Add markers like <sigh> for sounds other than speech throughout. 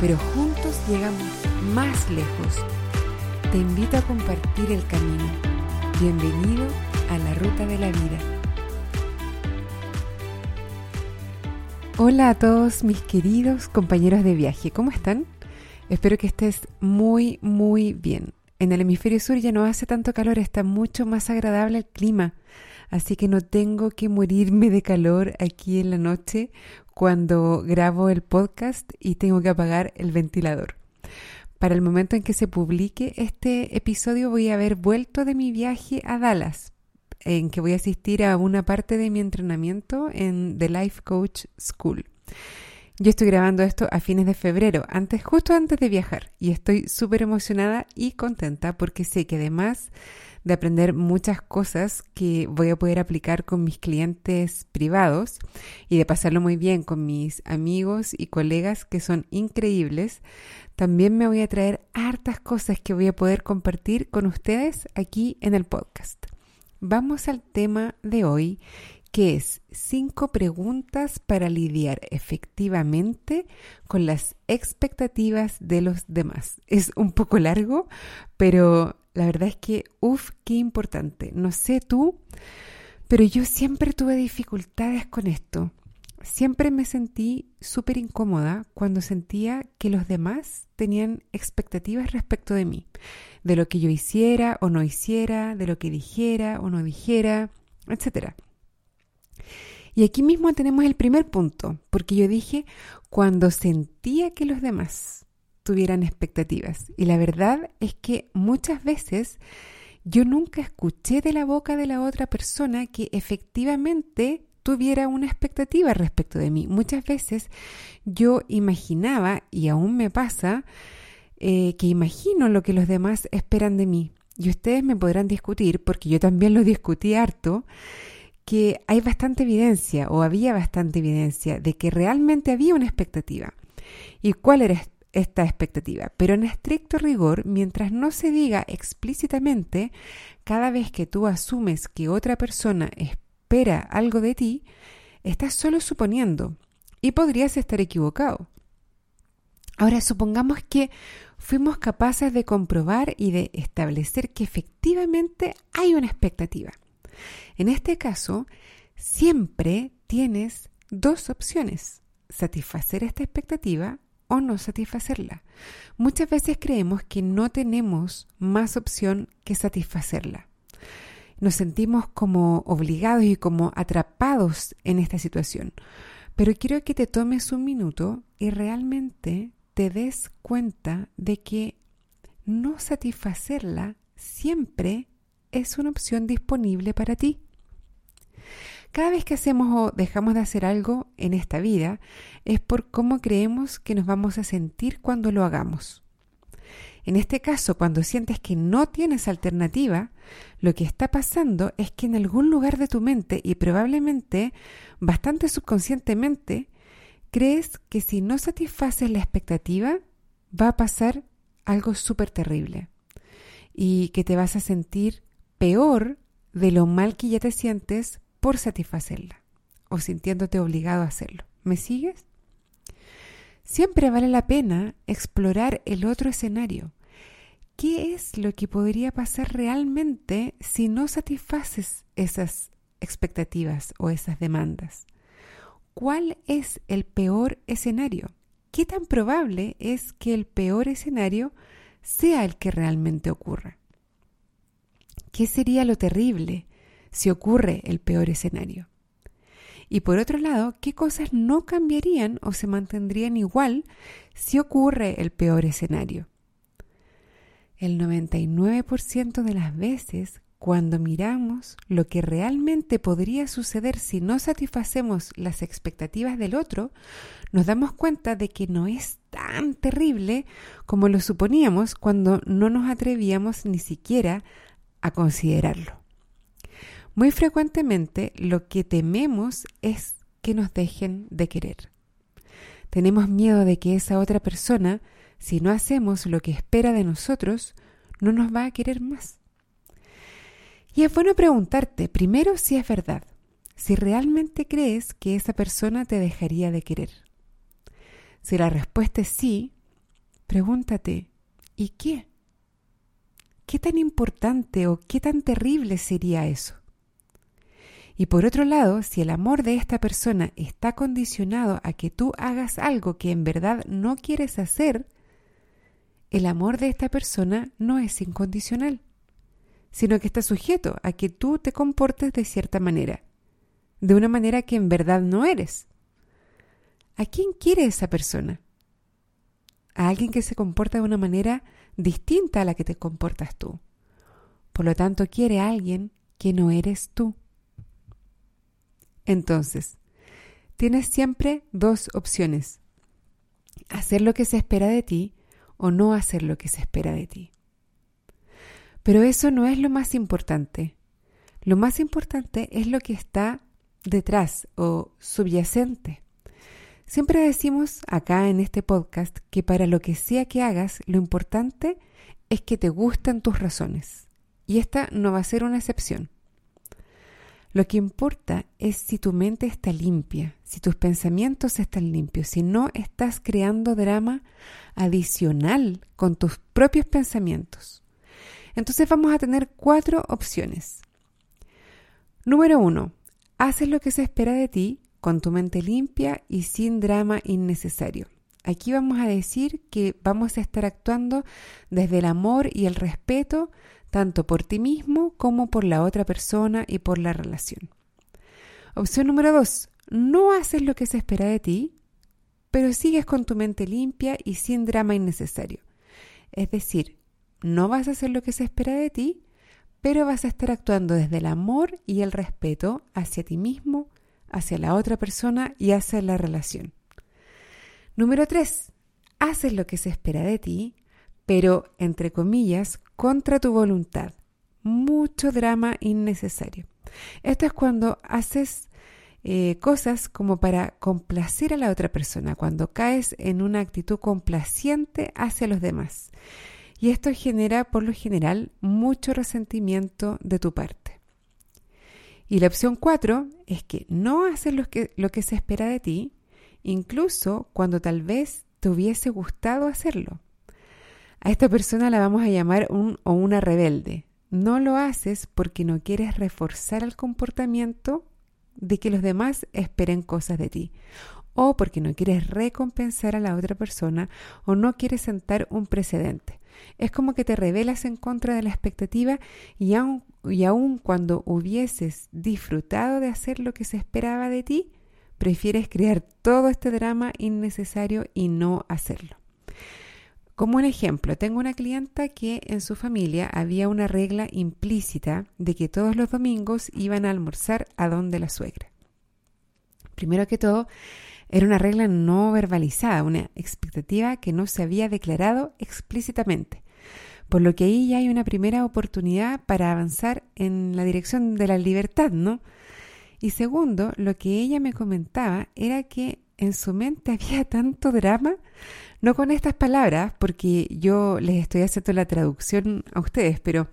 pero juntos llegamos más lejos. Te invito a compartir el camino. Bienvenido a la ruta de la vida. Hola a todos mis queridos compañeros de viaje, ¿cómo están? Espero que estés muy, muy bien. En el hemisferio sur ya no hace tanto calor, está mucho más agradable el clima, así que no tengo que morirme de calor aquí en la noche cuando grabo el podcast y tengo que apagar el ventilador. Para el momento en que se publique este episodio voy a haber vuelto de mi viaje a Dallas, en que voy a asistir a una parte de mi entrenamiento en The Life Coach School. Yo estoy grabando esto a fines de febrero, antes, justo antes de viajar, y estoy súper emocionada y contenta porque sé que además de aprender muchas cosas que voy a poder aplicar con mis clientes privados y de pasarlo muy bien con mis amigos y colegas que son increíbles, también me voy a traer hartas cosas que voy a poder compartir con ustedes aquí en el podcast. Vamos al tema de hoy, que es cinco preguntas para lidiar efectivamente con las expectativas de los demás. Es un poco largo, pero la verdad es que, uff, qué importante. No sé tú, pero yo siempre tuve dificultades con esto. Siempre me sentí súper incómoda cuando sentía que los demás tenían expectativas respecto de mí, de lo que yo hiciera o no hiciera, de lo que dijera o no dijera, etc. Y aquí mismo tenemos el primer punto, porque yo dije cuando sentía que los demás tuvieran expectativas. Y la verdad es que muchas veces yo nunca escuché de la boca de la otra persona que efectivamente tuviera una expectativa respecto de mí. Muchas veces yo imaginaba, y aún me pasa, eh, que imagino lo que los demás esperan de mí. Y ustedes me podrán discutir, porque yo también lo discutí harto, que hay bastante evidencia, o había bastante evidencia, de que realmente había una expectativa. ¿Y cuál era esta expectativa? Pero en estricto rigor, mientras no se diga explícitamente, cada vez que tú asumes que otra persona espera algo de ti, estás solo suponiendo y podrías estar equivocado. Ahora supongamos que fuimos capaces de comprobar y de establecer que efectivamente hay una expectativa. En este caso, siempre tienes dos opciones, satisfacer esta expectativa o no satisfacerla. Muchas veces creemos que no tenemos más opción que satisfacerla nos sentimos como obligados y como atrapados en esta situación. Pero quiero que te tomes un minuto y realmente te des cuenta de que no satisfacerla siempre es una opción disponible para ti. Cada vez que hacemos o dejamos de hacer algo en esta vida es por cómo creemos que nos vamos a sentir cuando lo hagamos. En este caso, cuando sientes que no tienes alternativa, lo que está pasando es que en algún lugar de tu mente y probablemente bastante subconscientemente, crees que si no satisfaces la expectativa, va a pasar algo súper terrible y que te vas a sentir peor de lo mal que ya te sientes por satisfacerla o sintiéndote obligado a hacerlo. ¿Me sigues? Siempre vale la pena explorar el otro escenario. ¿Qué es lo que podría pasar realmente si no satisfaces esas expectativas o esas demandas? ¿Cuál es el peor escenario? ¿Qué tan probable es que el peor escenario sea el que realmente ocurra? ¿Qué sería lo terrible si ocurre el peor escenario? Y por otro lado, ¿qué cosas no cambiarían o se mantendrían igual si ocurre el peor escenario? El 99% de las veces, cuando miramos lo que realmente podría suceder si no satisfacemos las expectativas del otro, nos damos cuenta de que no es tan terrible como lo suponíamos cuando no nos atrevíamos ni siquiera a considerarlo. Muy frecuentemente lo que tememos es que nos dejen de querer. Tenemos miedo de que esa otra persona, si no hacemos lo que espera de nosotros, no nos va a querer más. Y es bueno preguntarte primero si es verdad, si realmente crees que esa persona te dejaría de querer. Si la respuesta es sí, pregúntate, ¿y qué? ¿Qué tan importante o qué tan terrible sería eso? Y por otro lado, si el amor de esta persona está condicionado a que tú hagas algo que en verdad no quieres hacer, el amor de esta persona no es incondicional, sino que está sujeto a que tú te comportes de cierta manera, de una manera que en verdad no eres. ¿A quién quiere esa persona? A alguien que se comporta de una manera distinta a la que te comportas tú. Por lo tanto, quiere a alguien que no eres tú. Entonces, tienes siempre dos opciones. Hacer lo que se espera de ti o no hacer lo que se espera de ti. Pero eso no es lo más importante. Lo más importante es lo que está detrás o subyacente. Siempre decimos acá en este podcast que para lo que sea que hagas, lo importante es que te gusten tus razones. Y esta no va a ser una excepción. Lo que importa es si tu mente está limpia, si tus pensamientos están limpios, si no estás creando drama adicional con tus propios pensamientos. Entonces vamos a tener cuatro opciones. Número uno, haces lo que se espera de ti con tu mente limpia y sin drama innecesario. Aquí vamos a decir que vamos a estar actuando desde el amor y el respeto tanto por ti mismo como por la otra persona y por la relación. Opción número dos, no haces lo que se espera de ti, pero sigues con tu mente limpia y sin drama innecesario. Es decir, no vas a hacer lo que se espera de ti, pero vas a estar actuando desde el amor y el respeto hacia ti mismo, hacia la otra persona y hacia la relación. Número tres, haces lo que se espera de ti, pero, entre comillas, contra tu voluntad. Mucho drama innecesario. Esto es cuando haces eh, cosas como para complacer a la otra persona, cuando caes en una actitud complaciente hacia los demás. Y esto genera, por lo general, mucho resentimiento de tu parte. Y la opción 4 es que no haces lo que, lo que se espera de ti, incluso cuando tal vez te hubiese gustado hacerlo. A esta persona la vamos a llamar un o una rebelde. No lo haces porque no quieres reforzar el comportamiento de que los demás esperen cosas de ti o porque no quieres recompensar a la otra persona o no quieres sentar un precedente. Es como que te rebelas en contra de la expectativa y aun, y aun cuando hubieses disfrutado de hacer lo que se esperaba de ti, prefieres crear todo este drama innecesario y no hacerlo. Como un ejemplo, tengo una clienta que en su familia había una regla implícita de que todos los domingos iban a almorzar a donde la suegra. Primero que todo, era una regla no verbalizada, una expectativa que no se había declarado explícitamente, por lo que ahí ya hay una primera oportunidad para avanzar en la dirección de la libertad, ¿no? Y segundo, lo que ella me comentaba era que en su mente <laughs> había tanto drama no con estas palabras, porque yo les estoy haciendo la traducción a ustedes, pero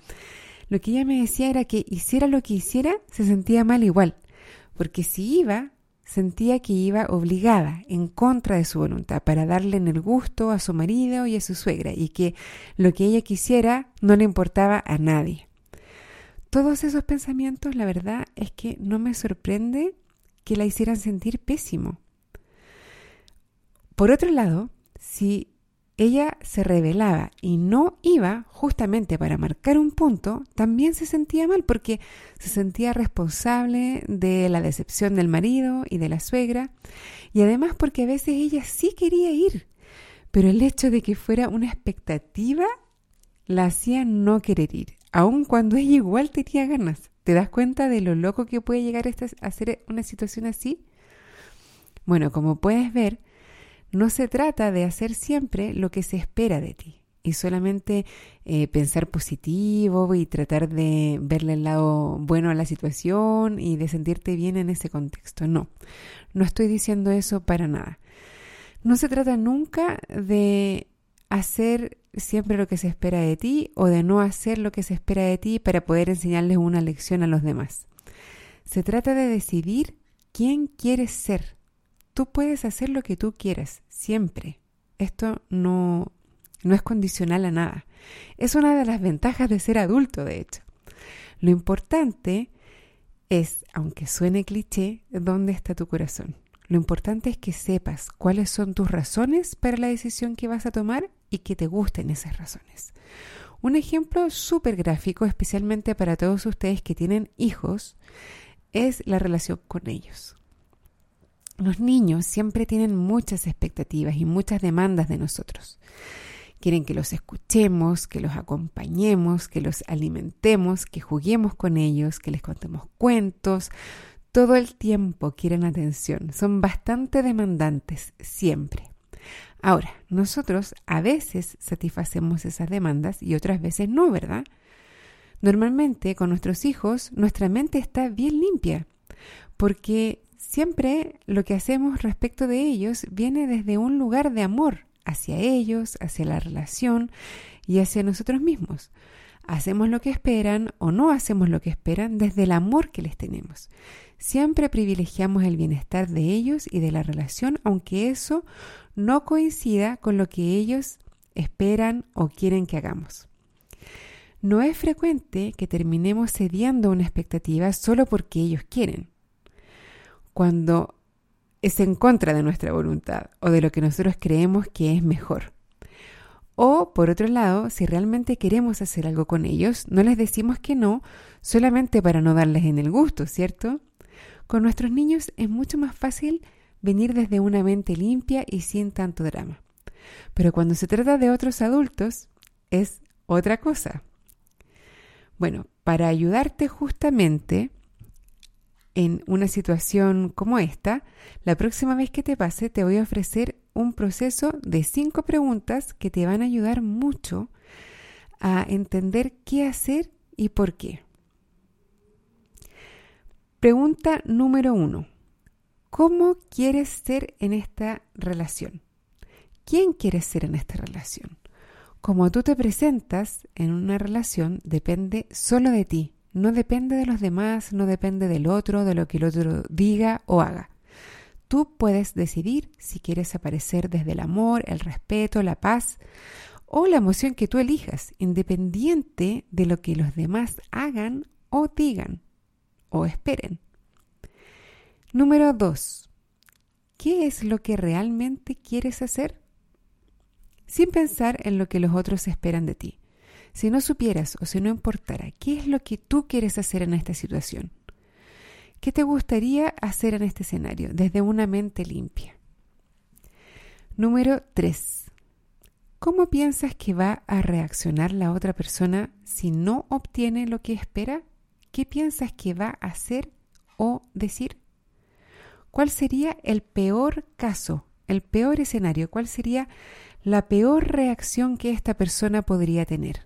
lo que ella me decía era que hiciera lo que hiciera, se sentía mal igual, porque si iba, sentía que iba obligada, en contra de su voluntad, para darle en el gusto a su marido y a su suegra, y que lo que ella quisiera no le importaba a nadie. Todos esos pensamientos, la verdad es que no me sorprende que la hicieran sentir pésimo. Por otro lado, si ella se rebelaba y no iba justamente para marcar un punto, también se sentía mal porque se sentía responsable de la decepción del marido y de la suegra y además porque a veces ella sí quería ir, pero el hecho de que fuera una expectativa la hacía no querer ir, aun cuando ella igual tenía ganas. ¿Te das cuenta de lo loco que puede llegar a ser una situación así? Bueno, como puedes ver, No se trata de hacer siempre lo que se espera de ti y solamente eh, pensar positivo y tratar de verle el lado bueno a la situación y de sentirte bien en ese contexto. No, no estoy diciendo eso para nada. No se trata nunca de hacer siempre lo que se espera de ti o de no hacer lo que se espera de ti para poder enseñarles una lección a los demás. Se trata de decidir quién quieres ser. Tú puedes hacer lo que tú quieras, siempre. Esto no, no es condicional a nada. Es una de las ventajas de ser adulto, de hecho. Lo importante es, aunque suene cliché, dónde está tu corazón. Lo importante es que sepas cuáles son tus razones para la decisión que vas a tomar y que te gusten esas razones. Un ejemplo súper gráfico, especialmente para todos ustedes que tienen hijos, es la relación con ellos. Los niños siempre tienen muchas expectativas y muchas demandas de nosotros. Quieren que los escuchemos, que los acompañemos, que los alimentemos, que juguemos con ellos, que les contemos cuentos. Todo el tiempo quieren atención. Son bastante demandantes, siempre. Ahora, nosotros a veces satisfacemos esas demandas y otras veces no, ¿verdad? Normalmente con nuestros hijos nuestra mente está bien limpia, porque siempre lo que hacemos respecto de ellos viene desde un lugar de amor hacia ellos, hacia la relación y hacia nosotros mismos. Hacemos lo que esperan o no hacemos lo que esperan desde el amor que les tenemos. Siempre privilegiamos el bienestar de ellos y de la relación, aunque eso no coincida con lo que ellos esperan o quieren que hagamos. No es frecuente que terminemos cediendo una expectativa solo porque ellos quieren. Cuando es en contra de nuestra voluntad o de lo que nosotros creemos que es mejor. O, por otro lado, si realmente queremos hacer algo con ellos, no les decimos que no solamente para no darles en el gusto, ¿cierto? Con nuestros niños es mucho más fácil venir desde una mente limpia y sin tanto drama. Pero cuando se trata de otros adultos, es otra cosa. Bueno, para ayudarte justamente en una situación como esta, la próxima vez que te pase te voy a ofrecer un proceso de cinco preguntas que te van a ayudar mucho a entender qué hacer y por qué. Pregunta número uno. ¿Cómo quieres ser en esta relación? ¿Quién quieres ser en esta relación? Como tú te presentas en una relación depende solo de ti, no depende de los demás, no depende del otro, de lo que el otro diga o haga. Tú puedes decidir si quieres aparecer desde el amor, el respeto, la paz o la emoción que tú elijas, independiente de lo que los demás hagan o digan o esperen. Número 2. ¿Qué es lo que realmente quieres hacer? Sin pensar en lo que los otros esperan de ti. Si no supieras o si no importara qué es lo que tú quieres hacer en esta situación, ¿qué te gustaría hacer en este escenario desde una mente limpia? Número 3. ¿Cómo piensas que va a reaccionar la otra persona si no obtiene lo que espera? ¿Qué piensas que va a hacer o decir? ¿Cuál sería el peor caso, el peor escenario? ¿Cuál sería la peor reacción que esta persona podría tener?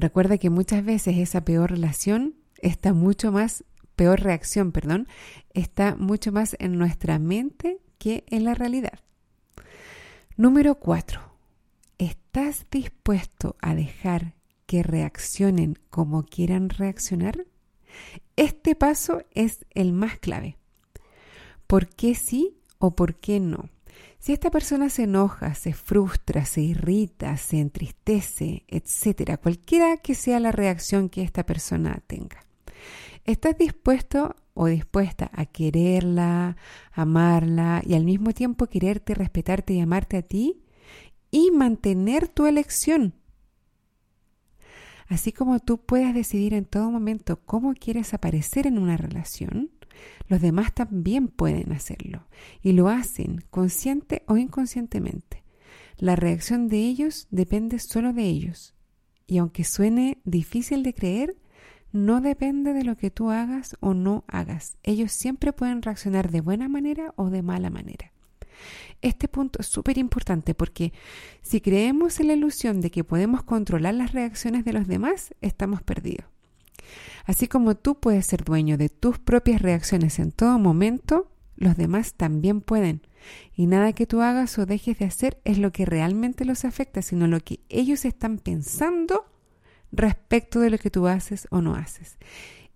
Recuerda que muchas veces esa peor relación está mucho más, peor reacción, perdón, está mucho más en nuestra mente que en la realidad. Número 4. ¿Estás dispuesto a dejar que reaccionen como quieran reaccionar? Este paso es el más clave. ¿Por qué sí o por qué no? Si esta persona se enoja, se frustra, se irrita, se entristece, etcétera, cualquiera que sea la reacción que esta persona tenga, ¿estás dispuesto o dispuesta a quererla, amarla y al mismo tiempo quererte, respetarte y amarte a ti y mantener tu elección? Así como tú puedes decidir en todo momento cómo quieres aparecer en una relación, los demás también pueden hacerlo y lo hacen consciente o inconscientemente. La reacción de ellos depende solo de ellos y aunque suene difícil de creer, no depende de lo que tú hagas o no hagas. Ellos siempre pueden reaccionar de buena manera o de mala manera. Este punto es súper importante porque si creemos en la ilusión de que podemos controlar las reacciones de los demás, estamos perdidos. Así como tú puedes ser dueño de tus propias reacciones en todo momento, los demás también pueden. Y nada que tú hagas o dejes de hacer es lo que realmente los afecta, sino lo que ellos están pensando respecto de lo que tú haces o no haces.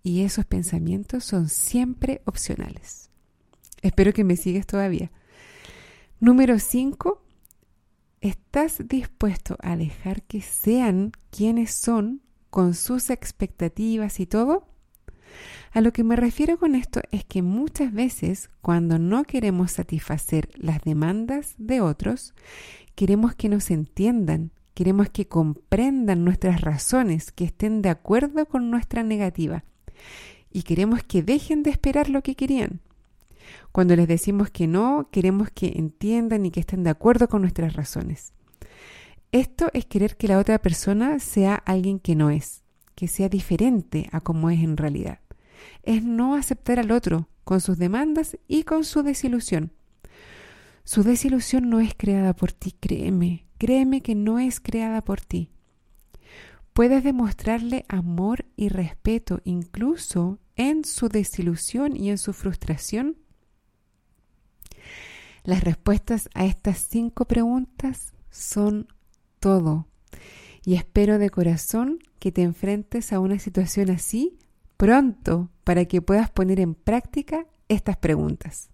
Y esos pensamientos son siempre opcionales. Espero que me sigues todavía. Número 5. ¿Estás dispuesto a dejar que sean quienes son con sus expectativas y todo? A lo que me refiero con esto es que muchas veces cuando no queremos satisfacer las demandas de otros, queremos que nos entiendan, queremos que comprendan nuestras razones, que estén de acuerdo con nuestra negativa y queremos que dejen de esperar lo que querían. Cuando les decimos que no, queremos que entiendan y que estén de acuerdo con nuestras razones. Esto es querer que la otra persona sea alguien que no es, que sea diferente a como es en realidad. Es no aceptar al otro con sus demandas y con su desilusión. Su desilusión no es creada por ti, créeme, créeme que no es creada por ti. Puedes demostrarle amor y respeto incluso en su desilusión y en su frustración. Las respuestas a estas cinco preguntas son todo. Y espero de corazón que te enfrentes a una situación así pronto para que puedas poner en práctica estas preguntas.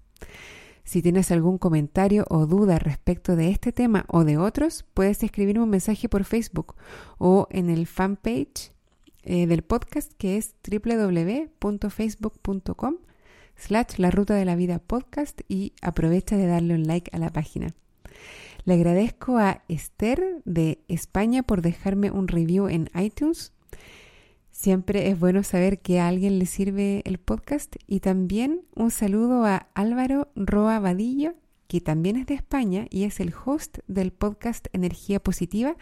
Si tienes algún comentario o duda respecto de este tema o de otros, puedes escribirme un mensaje por Facebook o en el fanpage eh, del podcast que es www.facebook.com slash la ruta de la vida podcast y aprovecha de darle un like a la página. Le agradezco a Esther de España por dejarme un review en iTunes. Siempre es bueno saber que a alguien le sirve el podcast. Y también un saludo a Álvaro Roa Vadillo, que también es de España y es el host del podcast Energía Positiva,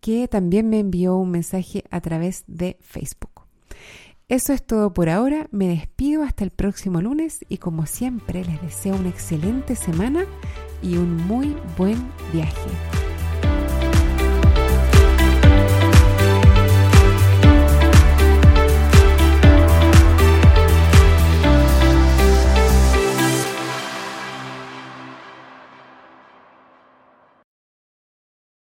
que también me envió un mensaje a través de Facebook. Eso es todo por ahora, me despido hasta el próximo lunes y como siempre les deseo una excelente semana y un muy buen viaje.